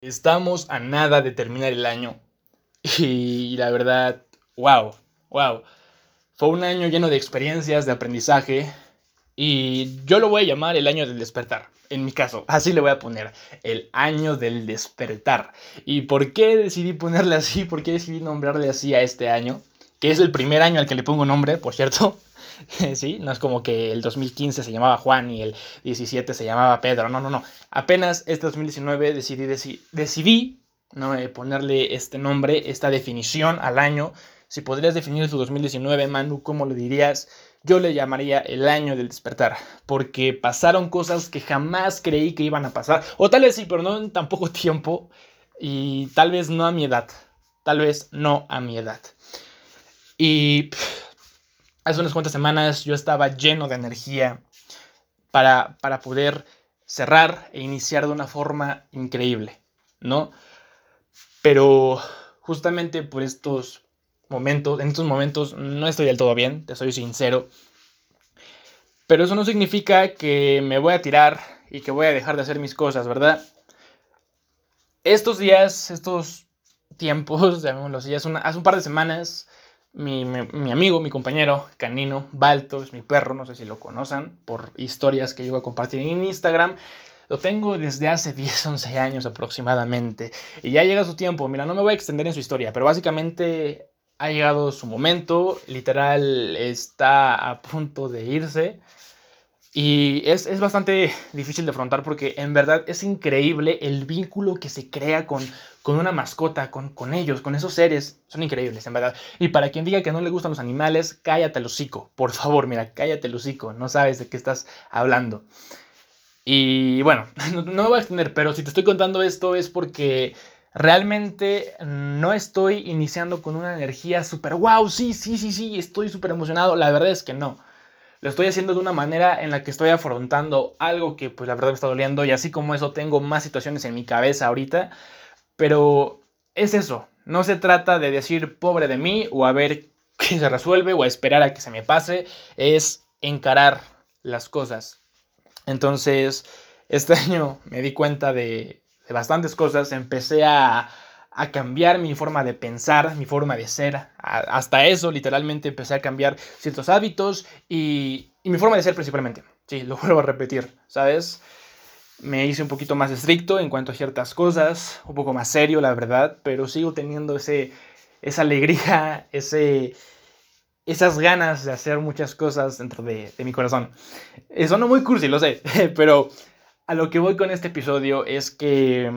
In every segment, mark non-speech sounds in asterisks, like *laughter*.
Estamos a nada de terminar el año y la verdad, wow, wow. Fue un año lleno de experiencias, de aprendizaje y yo lo voy a llamar el año del despertar. En mi caso, así le voy a poner, el año del despertar. ¿Y por qué decidí ponerle así? ¿Por qué decidí nombrarle así a este año? Que es el primer año al que le pongo nombre, por cierto. *laughs* ¿sí? No es como que el 2015 se llamaba Juan y el 17 se llamaba Pedro, no, no, no. Apenas este 2019 decidí, decidí, ¿no? Eh, ponerle este nombre, esta definición al año. Si podrías definir tu 2019, Manu, ¿cómo lo dirías? Yo le llamaría el año del despertar, porque pasaron cosas que jamás creí que iban a pasar, o tal vez sí, pero no en tan poco *laughs* tiempo, y tal vez no a mi edad, tal vez no a mi edad. Y hace unas cuantas semanas yo estaba lleno de energía para, para poder cerrar e iniciar de una forma increíble, ¿no? Pero justamente por estos momentos, en estos momentos no estoy del todo bien, te soy sincero. Pero eso no significa que me voy a tirar y que voy a dejar de hacer mis cosas, ¿verdad? Estos días, estos tiempos, *laughs* llamémoslo así, hace, hace un par de semanas mi, amigo, mi compañero Canino, Balto, es mi perro, no sé si lo conocen, por historias que voy a compartir en Instagram. Lo tengo desde hace *laughs* 10, 11 años aproximadamente. Y ya llega su tiempo. Mira, no me voy a extender en su historia, pero básicamente ha llegado su momento. Literal, está a punto de irse. Y es, es, bastante difícil de afrontar porque en verdad es increíble el vínculo que se crea con, con una mascota, con, con ellos, con esos seres. Son increíbles, en verdad. Y para quien diga que no le gustan los animales, cállate el hocico. Por favor, mira, cállate el hocico. No sabes de qué estás hablando. Y bueno, *laughs* no, no me voy a extender, pero si te estoy contando esto es porque realmente no estoy iniciando con una energía súper wow, sí, sí, sí, sí, estoy súper emocionado. La verdad es que no lo estoy haciendo de una manera en la que estoy afrontando algo que pues la verdad me está doliendo y así como eso tengo más situaciones en mi cabeza ahorita, pero es eso, no se trata de decir pobre de mí o a ver qué se resuelve o a esperar a que se me pase, es encarar las cosas. Entonces, este *laughs* año me di cuenta de, de bastantes cosas, empecé a a cambiar mi forma de pensar, mi forma de ser. hasta eso, literalmente, empecé a cambiar ciertos hábitos y, y, mi forma de ser principalmente. Sí, lo *laughs* vuelvo a repetir, ¿sabes? Me hice un poquito más estricto en cuanto a ciertas cosas, un poco más serio, la verdad, pero sigo teniendo ese, esa alegría, *laughs* ese, esas ganas de hacer muchas cosas dentro de, de mi corazón. Eso no muy cursi, lo sé, *laughs* pero a lo que voy con este episodio es que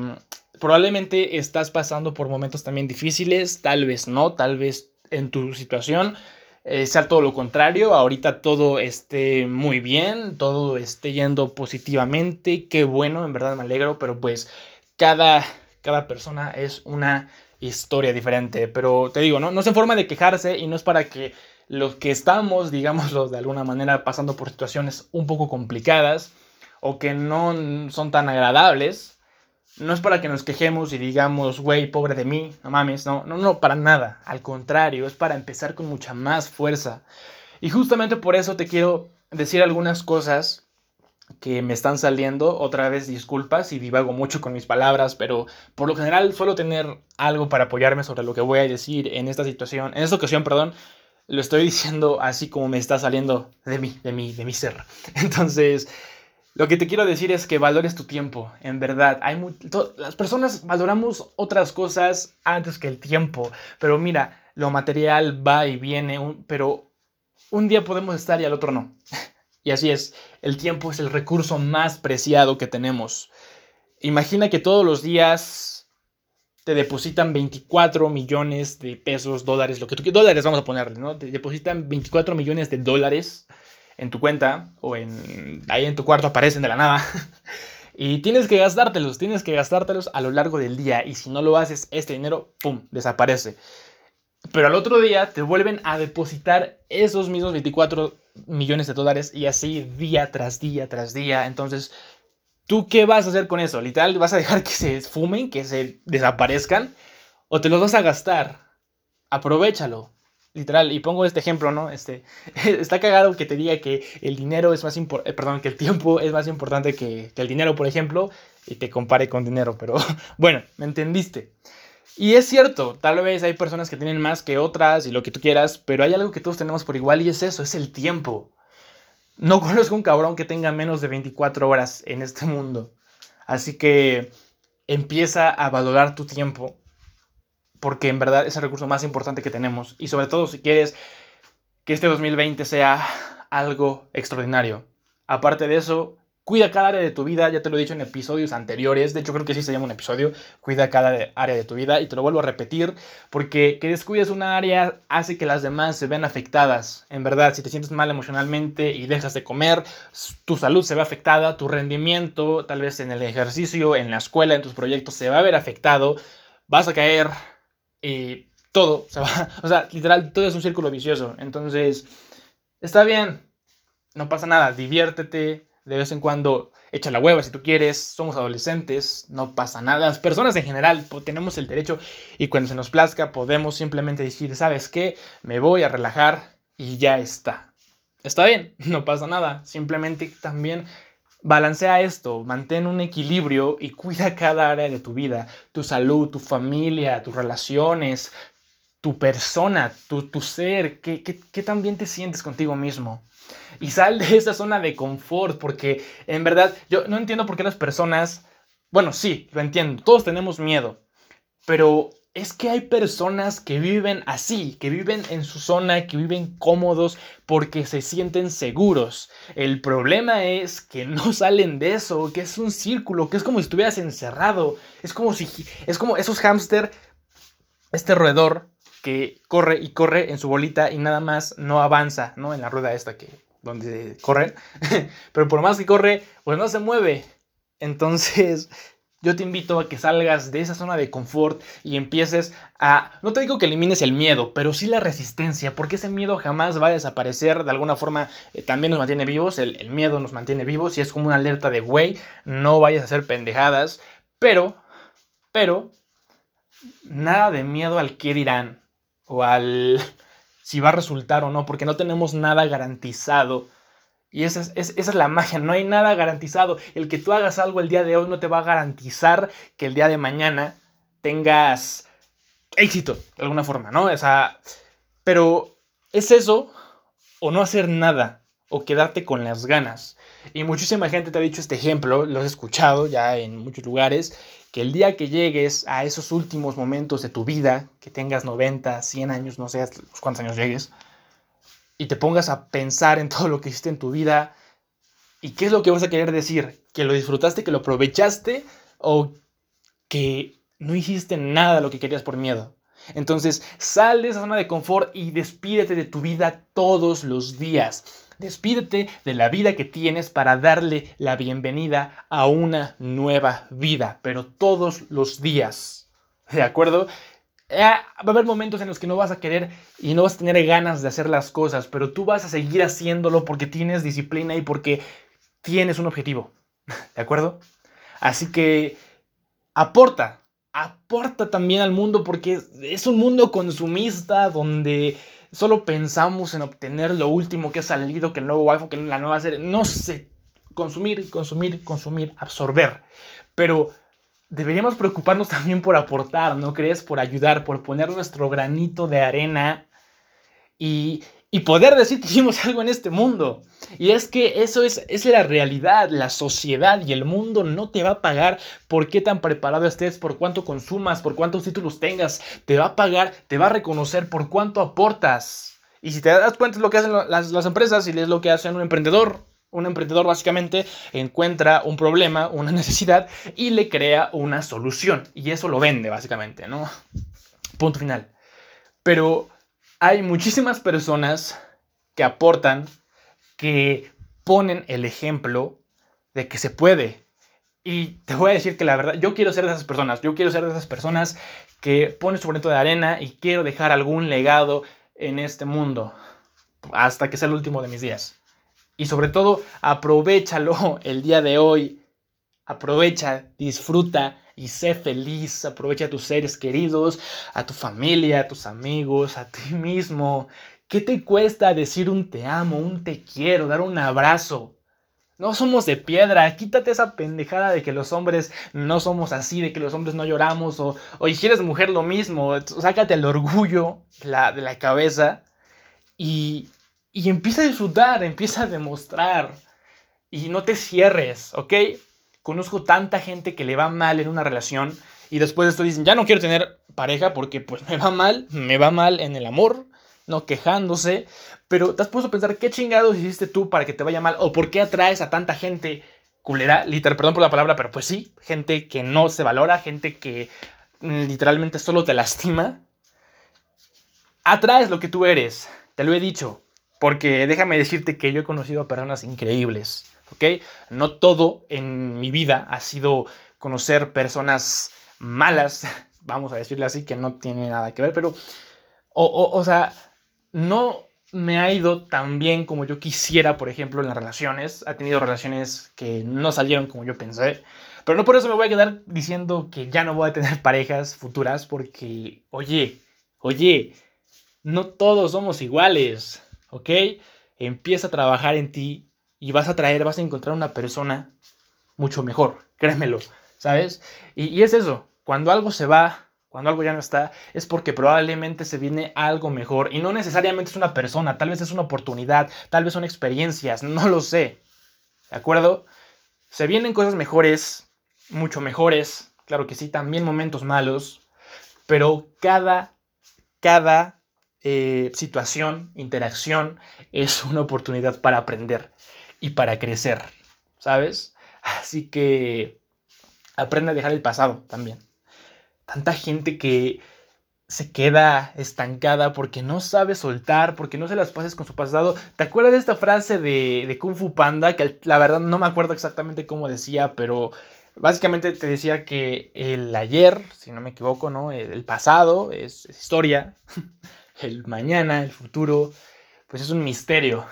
probablemente estás pasando por momentos también difíciles, tal vez no, tal vez en tu situación eh, sea todo lo contrario, ahorita todo esté muy bien, todo esté yendo positivamente, qué bueno, en verdad me alegro, pero pues cada, cada persona es una historia diferente, pero te digo, ¿no? no es en forma de quejarse y no es para que los que estamos, digámoslo de alguna manera, pasando por situaciones un poco complicadas o que no son tan agradables, no es para que nos quejemos y digamos, güey, pobre de mí, no mames, no, no, no, para nada. Al contrario, es para empezar con mucha más fuerza. Y justamente por eso te quiero decir algunas cosas que me están saliendo. Otra vez disculpas y divago mucho con mis palabras, pero por lo general suelo tener algo para apoyarme sobre lo que voy a decir en esta situación, en esta ocasión, perdón. Lo estoy diciendo así como me está saliendo de mí, de mí, de mi ser. *laughs* Entonces, lo que te quiero decir es que valores tu tiempo, en verdad. Hay las personas valoramos otras cosas antes que el tiempo, pero mira, lo material va y viene, pero un día podemos estar y al otro no. *laughs* y así es, el tiempo es el recurso más preciado que tenemos. Imagina que todos los días te depositan 24 millones de pesos, dólares, lo que tú dólares vamos a ponerle, ¿no? Te depositan 24 millones de dólares en tu cuenta o en ahí en tu cuarto aparecen de la nada. *laughs* y tienes que gastártelos, tienes que gastártelos a lo largo del día y si no lo haces, este dinero, ¡pum!, desaparece. Pero al otro día te vuelven a depositar esos mismos 24 millones de dólares y así día tras día tras día. Entonces, ¿tú qué vas a hacer con eso? Literal, ¿vas a dejar que se esfumen, que se desaparezcan? ¿O te los vas a gastar? Aprovechalo. Literal, y pongo este ejemplo, ¿no? Este, *laughs* está cagado que te diga que el dinero es más importante, eh, perdón, que el tiempo es más importante que, que el dinero, por ejemplo, y te compare con dinero, pero *laughs* bueno, me entendiste. Y es cierto, tal vez hay personas que tienen más que otras y lo que tú quieras, pero hay algo que todos tenemos por igual y es eso, es el tiempo. No *laughs* conozco un cabrón que tenga menos de 24 horas en este mundo. Así que empieza a valorar tu tiempo porque en verdad es el recurso más importante que tenemos. Y sobre todo si quieres que este 2020 sea algo extraordinario. Aparte de eso, cuida cada área de tu vida, ya te lo he dicho en episodios anteriores, de hecho creo que sí se llama un episodio, cuida cada área de tu vida y te lo vuelvo a repetir, porque que descuides una área hace que las demás se vean afectadas. En verdad, si te sientes mal emocionalmente y dejas de comer, tu salud se ve afectada, tu rendimiento, tal vez en el ejercicio, en la escuela, en tus proyectos, se va a ver afectado, vas a caer, y todo se va, *laughs* o sea, literal, todo es un círculo vicioso. Entonces, está bien, no pasa nada, diviértete, de vez en cuando echa la hueva si tú quieres, somos adolescentes, no pasa nada. Las personas en general tenemos el derecho y cuando se nos plazca podemos simplemente decir, ¿sabes qué? Me voy a relajar y ya está. Está bien, *laughs* no pasa nada, simplemente también Balancea esto, mantén un equilibrio y cuida cada área de tu vida, tu salud, tu familia, tus relaciones, tu persona, tu, ser, ¿qué, qué, qué tan te sientes contigo mismo. Y sal de esa zona de confort, porque en verdad yo no entiendo por qué las personas, bueno, sí, lo entiendo, todos tenemos miedo, pero es que hay personas que viven así, que viven en su zona, que viven cómodos porque se sienten seguros. El problema es que no *laughs* salen de eso, que es un círculo, que es como si estuvieras encerrado. Es como si es como esos hámster, este roedor que corre y corre en su bolita y nada más no avanza, ¿no? En la rueda esta que donde corre, *laughs* pero por más que corre, pues no se mueve. Entonces, yo te invito a que salgas de esa zona de confort y empieces a, no te digo que elimines el miedo, pero sí la resistencia, porque ese miedo jamás va a desaparecer, de alguna forma eh, también nos mantiene vivos, el, miedo nos mantiene vivos y es como una alerta de, güey, no vayas a hacer pendejadas, pero, pero, nada de miedo al qué dirán o al *laughs* si va a resultar o no, porque no tenemos nada garantizado y esa es, esa es, la magia, no hay nada garantizado. El que tú hagas algo el día de hoy no te va a garantizar que el día de mañana tengas éxito, de alguna forma, ¿no? O sea, pero es eso o no hacer nada o quedarte con las ganas. Y muchísima gente te ha dicho este ejemplo, lo has escuchado ya en muchos lugares, que el día que llegues a esos últimos momentos de tu vida, que tengas 90, 100 años, no sé cuántos años llegues, y te pongas a pensar en todo lo que hiciste en tu vida y qué es lo que vas a querer decir, que lo disfrutaste, que lo aprovechaste o que no hiciste nada de lo que querías por miedo. Entonces, sal de esa zona de confort y despídete de tu vida todos los días. Despídete de la vida que tienes para darle la bienvenida a una nueva vida, pero todos los días. ¿De acuerdo? Eh, va a haber momentos en los que no vas a querer y no vas a tener ganas de hacer las cosas, pero tú vas a seguir haciéndolo porque tienes disciplina y porque tienes un objetivo. *laughs* ¿De acuerdo? Así que aporta, aporta también al mundo porque es un mundo consumista donde solo pensamos en obtener lo último que ha salido, que el nuevo iPhone, que la nueva serie. No sé, consumir, consumir, consumir, absorber. Pero deberíamos preocuparnos también por aportar, ¿no crees? Por ayudar, por poner nuestro granito de arena y, y poder decir que hicimos algo en este mundo. Y es que eso es, es la realidad, la sociedad y el mundo no te va a pagar por qué tan preparado estés, por cuánto consumas, por cuántos títulos tengas. Te va a pagar, te va a reconocer por cuánto aportas. Y si te das cuenta de lo que hacen las, las empresas y es lo que hace un emprendedor, un emprendedor básicamente encuentra un problema, una *laughs* necesidad y le crea una solución. Y eso lo vende básicamente, ¿no? Punto final. Pero hay muchísimas personas que aportan, que ponen el ejemplo de que se puede. Y te voy a decir que la verdad, yo quiero ser de esas personas. Yo quiero ser de esas personas que ponen su granito de arena y quiero dejar algún legado en este mundo hasta que sea el último de mis días. Y sobre todo, aprovechalo *laughs* el día de hoy Aprovecha, disfruta y sé feliz. Aprovecha a tus seres queridos, a tu familia, a tus amigos, a ti mismo. ¿Qué te cuesta decir un te amo, un te quiero, dar un abrazo? No somos de piedra, quítate esa pendejada de que los hombres no somos así, de que los hombres no lloramos, o, o si eres mujer lo mismo, sácate el orgullo la, de la cabeza y, y empieza a disfrutar, empieza a demostrar. Y no te cierres, ¿ok? Conozco tanta gente que le va mal en una relación y después de esto dicen, ya no quiero tener pareja porque pues me va mal, me va mal en el amor, no quejándose, pero te has puesto a pensar qué chingados hiciste tú para que te vaya mal o por qué atraes a tanta gente culera, literal, perdón por la palabra, pero pues sí, gente que no se valora, gente que mm, literalmente solo te lastima. Atraes lo que tú eres, te lo he dicho, porque déjame decirte que yo he conocido a personas increíbles, ¿ok? No todo en mi vida ha sido conocer personas malas, *laughs* vamos a decirle así, que no tiene nada que ver, pero, o, o, o sea, no me ha ido tan bien como yo quisiera, por ejemplo, en las relaciones. Ha tenido relaciones que no salieron como yo pensé. Pero no por eso me voy a quedar diciendo que ya no voy a tener *laughs* parejas futuras, porque, oye, oye, no todos somos iguales, ¿ok? Empieza a trabajar en ti y vas a traer, vas a encontrar una persona mucho mejor, créemelo, ¿sabes? Y, y es eso, cuando algo se va, cuando algo ya no está, es porque probablemente se viene algo mejor. Y no necesariamente es una persona, tal vez es una oportunidad, tal vez son experiencias, no lo sé. ¿De acuerdo? Se vienen cosas mejores, mucho mejores, claro que sí, también momentos malos, pero cada, cada eh, situación, interacción, es una oportunidad para aprender y para crecer, ¿sabes? Así que aprende a dejar el pasado también tanta gente que se queda estancada porque no sabe soltar, porque no se las pases con su pasado. ¿Te acuerdas de esta frase de, Kung Fu Panda? Que la verdad no me acuerdo exactamente cómo decía, pero básicamente te decía que el ayer, si no me equivoco, ¿no? El, pasado es, es historia, *laughs* el mañana, el futuro, pues es un misterio.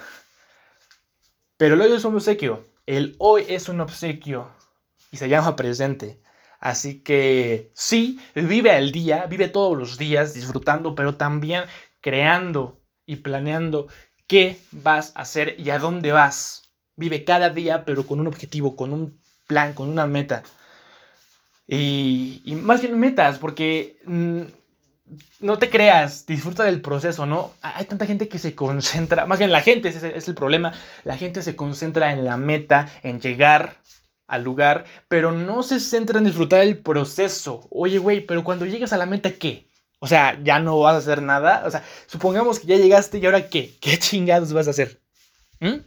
Pero el hoy es un obsequio, el hoy es un obsequio y se llama presente. Así que sí, vive el día, vive todos los días disfrutando, pero también creando y planeando qué vas a hacer y a dónde vas. Vive cada día, pero con un objetivo, con un plan, con una meta. Y, más bien metas, porque mm, no te creas, disfruta del proceso, ¿no? Hay tanta gente que se concentra, más bien la gente, ese es el problema, la gente se concentra en la meta, en llegar al lugar, pero no se centra en disfrutar el proceso. Oye, güey, pero cuando llegas a la meta, ¿qué? O sea, ya no vas a hacer nada. O sea, supongamos que ya llegaste y ahora ¿qué? ¿Qué *laughs* chingados vas a hacer? ¿Mm?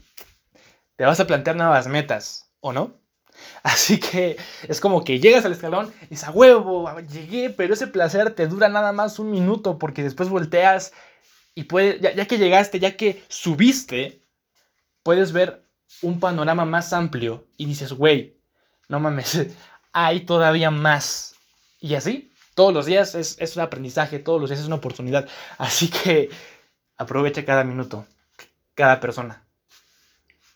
Te vas a plantear nuevas metas, ¿o no? *laughs* Así que es como que llegas al escalón y dices, a huevo, llegué, pero ese placer te dura nada más un minuto porque después volteas y puedes, ya, ya que llegaste, ya que subiste, puedes ver un panorama más amplio y dices, güey, no mames, *laughs* hay todavía más. Y así, todos los días es, es, un aprendizaje, todos los días es una oportunidad. Así que aprovecha cada minuto, cada persona.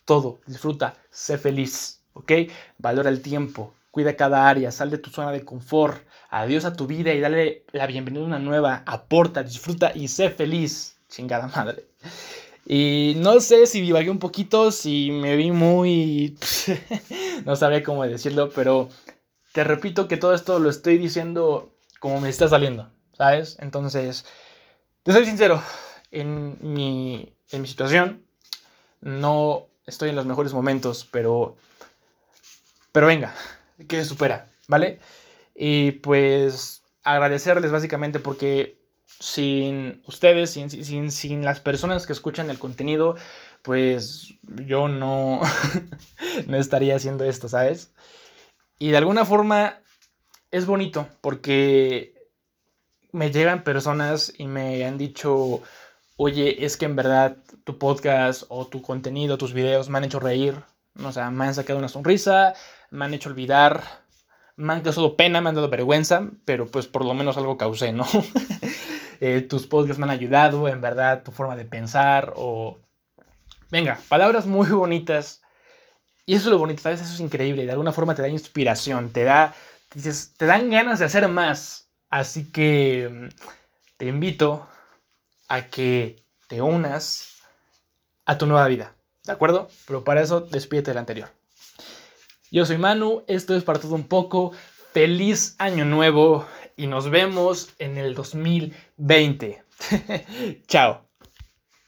Todo, disfruta, sé feliz, ¿ok? Valora el tiempo, cuida cada área, sal de tu zona de confort, adiós a tu vida y dale la bienvenida a una nueva, aporta, disfruta y sé feliz, chingada madre. Y no sé si divagué un poquito, si me vi muy... *laughs* no sabía cómo decirlo, pero te repito que todo esto lo estoy diciendo como me está saliendo, ¿sabes? Entonces, te soy sincero, en mi, en mi situación no estoy en los mejores momentos, pero... Pero venga, que se supera, ¿vale? Y pues agradecerles básicamente porque sin ustedes, sin, sin, sin, las personas que escuchan el contenido, pues yo no, *laughs* no estaría haciendo esto, ¿sabes? Y de alguna forma es bonito porque me llegan personas y me han dicho, oye, es que en verdad tu podcast o tu contenido, tus videos me han hecho reír, o sea, me han sacado una sonrisa, me han hecho olvidar, me han causado pena, me han dado vergüenza, pero pues por lo menos algo causé, ¿no? *laughs* Eh, tus podcasts me han ayudado, en verdad, tu forma de pensar o... Venga, palabras muy bonitas Y eso es lo bonito, ¿sabes? Eso es increíble. De alguna forma te da inspiración, te da, dices, te dan ganas de hacer más. Así que mm, te invito a que te unas a tu nueva vida. ¿De acuerdo? Pero para eso despídete del anterior. Yo soy Manu, esto es para todo un poco. Feliz año nuevo y nos vemos en el 2020. *laughs* Chao.